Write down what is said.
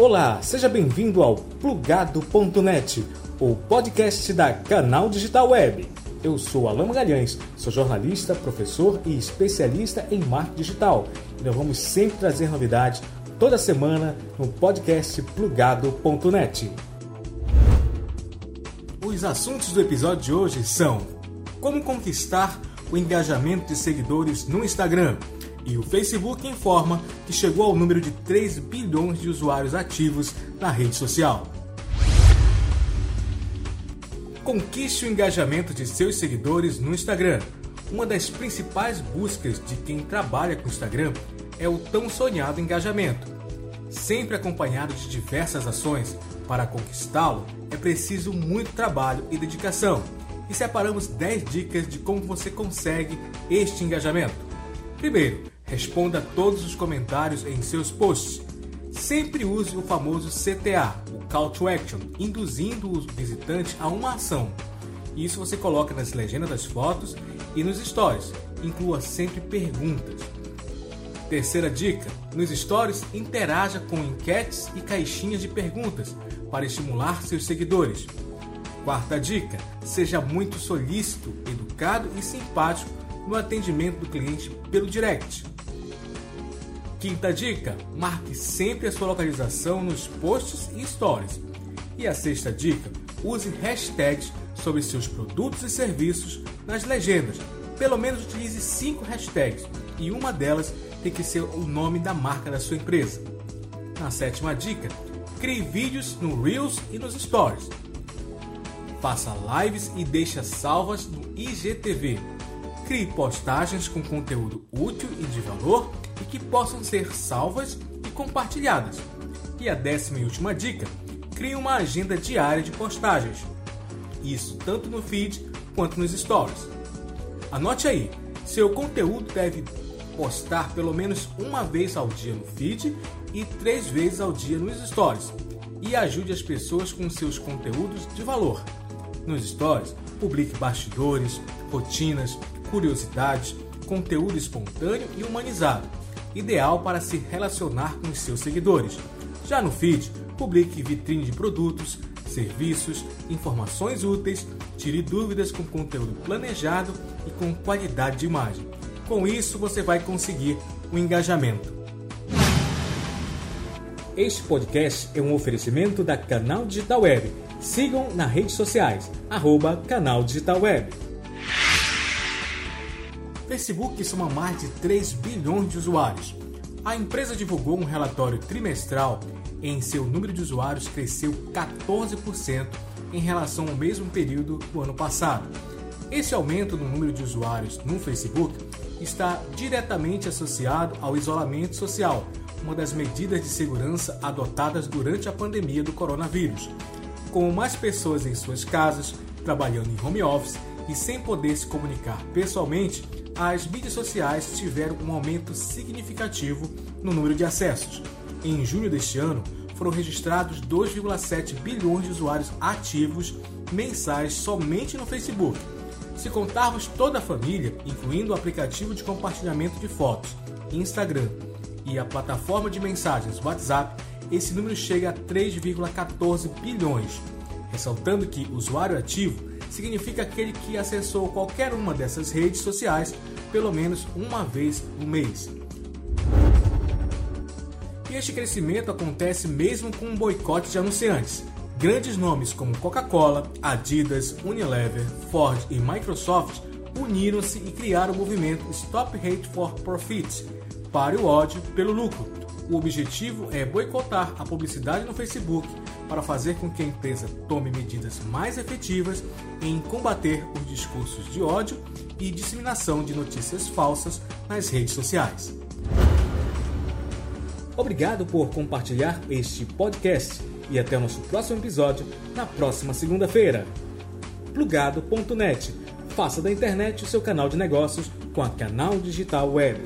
Olá, seja bem-vindo ao Plugado.net, o podcast da Canal Digital Web. Eu sou Alain Magalhães, sou jornalista, professor e especialista em marketing digital. E nós vamos sempre trazer novidades toda semana no podcast Plugado.net. Os assuntos do episódio de hoje são como conquistar o engajamento de seguidores no Instagram e o Facebook informa que chegou ao número de 3 bilhões de usuários ativos na rede social. Conquiste o engajamento de seus seguidores no Instagram. Uma das principais buscas de quem trabalha com o Instagram é o tão sonhado engajamento. Sempre acompanhado de diversas ações, para conquistá-lo é preciso muito trabalho e dedicação. E separamos 10 dicas de como você consegue este engajamento. Primeiro, responda todos os comentários em seus posts. Sempre use o famoso CTA, o Call to Action, induzindo o visitante a uma ação. Isso você coloca nas legendas das fotos e nos stories. Inclua sempre perguntas. Terceira dica: nos stories interaja com enquetes e caixinhas de perguntas para estimular seus seguidores. Quarta dica: seja muito solícito, educado e simpático no atendimento do cliente pelo direct. Quinta dica: marque sempre a sua localização nos posts e stories. E a sexta dica: use hashtags sobre seus produtos e serviços nas legendas. Pelo menos utilize cinco hashtags e uma delas tem que ser o nome da marca da sua empresa. Na sétima dica: crie vídeos no Reels e nos Stories. Faça lives e deixe salvas no IGTV. Crie postagens com conteúdo útil e de valor e que possam ser salvas e compartilhadas. E a décima e última dica: crie uma agenda diária de postagens. Isso tanto no feed quanto nos stories. Anote aí, seu conteúdo deve postar pelo menos uma vez ao dia no feed e três vezes ao dia nos stories. E ajude as pessoas com seus conteúdos de valor. Nos stories, publique bastidores, rotinas, curiosidades, conteúdo espontâneo e humanizado ideal para se relacionar com os seus seguidores. Já no feed, publique vitrine de produtos, serviços, informações úteis, tire dúvidas com conteúdo planejado e com qualidade de imagem. Com isso, você vai conseguir o um engajamento. Este podcast é um oferecimento da Canal Digital Web. Sigam nas redes sociais, arroba Canal Digital Web. Facebook soma mais de 3 bilhões de usuários. A empresa divulgou um relatório trimestral em seu número de usuários cresceu 14% em relação ao mesmo período do ano passado. Esse aumento no número de usuários no Facebook está diretamente associado ao isolamento social, uma das medidas de segurança adotadas durante a pandemia do coronavírus. Com mais pessoas em suas casas, trabalhando em home office e sem poder se comunicar pessoalmente, as mídias sociais tiveram um aumento significativo no número de acessos. Em junho deste ano, foram registrados 2,7 bilhões de usuários ativos mensais somente no Facebook. Se contarmos toda a família, incluindo o aplicativo de compartilhamento de fotos, Instagram e a plataforma de mensagens WhatsApp, esse número chega a 3,14 bilhões, ressaltando que usuário ativo significa aquele que acessou qualquer uma dessas redes sociais pelo menos uma vez no mês. E este crescimento acontece mesmo com um boicote de anunciantes. Grandes nomes como Coca-Cola, Adidas, Unilever, Ford e Microsoft uniram-se e criaram o movimento Stop Hate for Profit Pare o ódio pelo lucro. O objetivo é boicotar a publicidade no Facebook para fazer com que a empresa tome medidas mais efetivas em combater os discursos de ódio e disseminação de notícias falsas nas redes sociais. Obrigado por compartilhar este podcast e até o nosso próximo episódio na próxima segunda-feira. Plugado.net Faça da internet o seu canal de negócios com a Canal Digital Web.